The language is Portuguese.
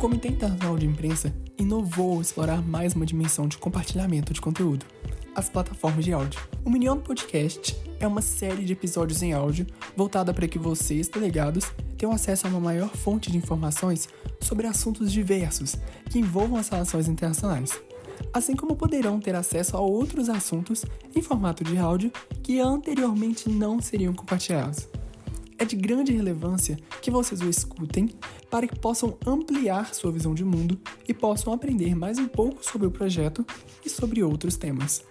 Comitê Internacional de Imprensa inovou ao explorar mais uma dimensão de compartilhamento de conteúdo, as plataformas de áudio. O Minion Podcast é uma série de episódios em áudio voltada para que vocês, delegados, tenham acesso a uma maior fonte de informações sobre assuntos diversos que envolvam as relações internacionais, assim como poderão ter acesso a outros assuntos em formato de áudio que anteriormente não seriam compartilhados. É de grande relevância que vocês o escutem para que possam ampliar sua visão de mundo e possam aprender mais um pouco sobre o projeto e sobre outros temas.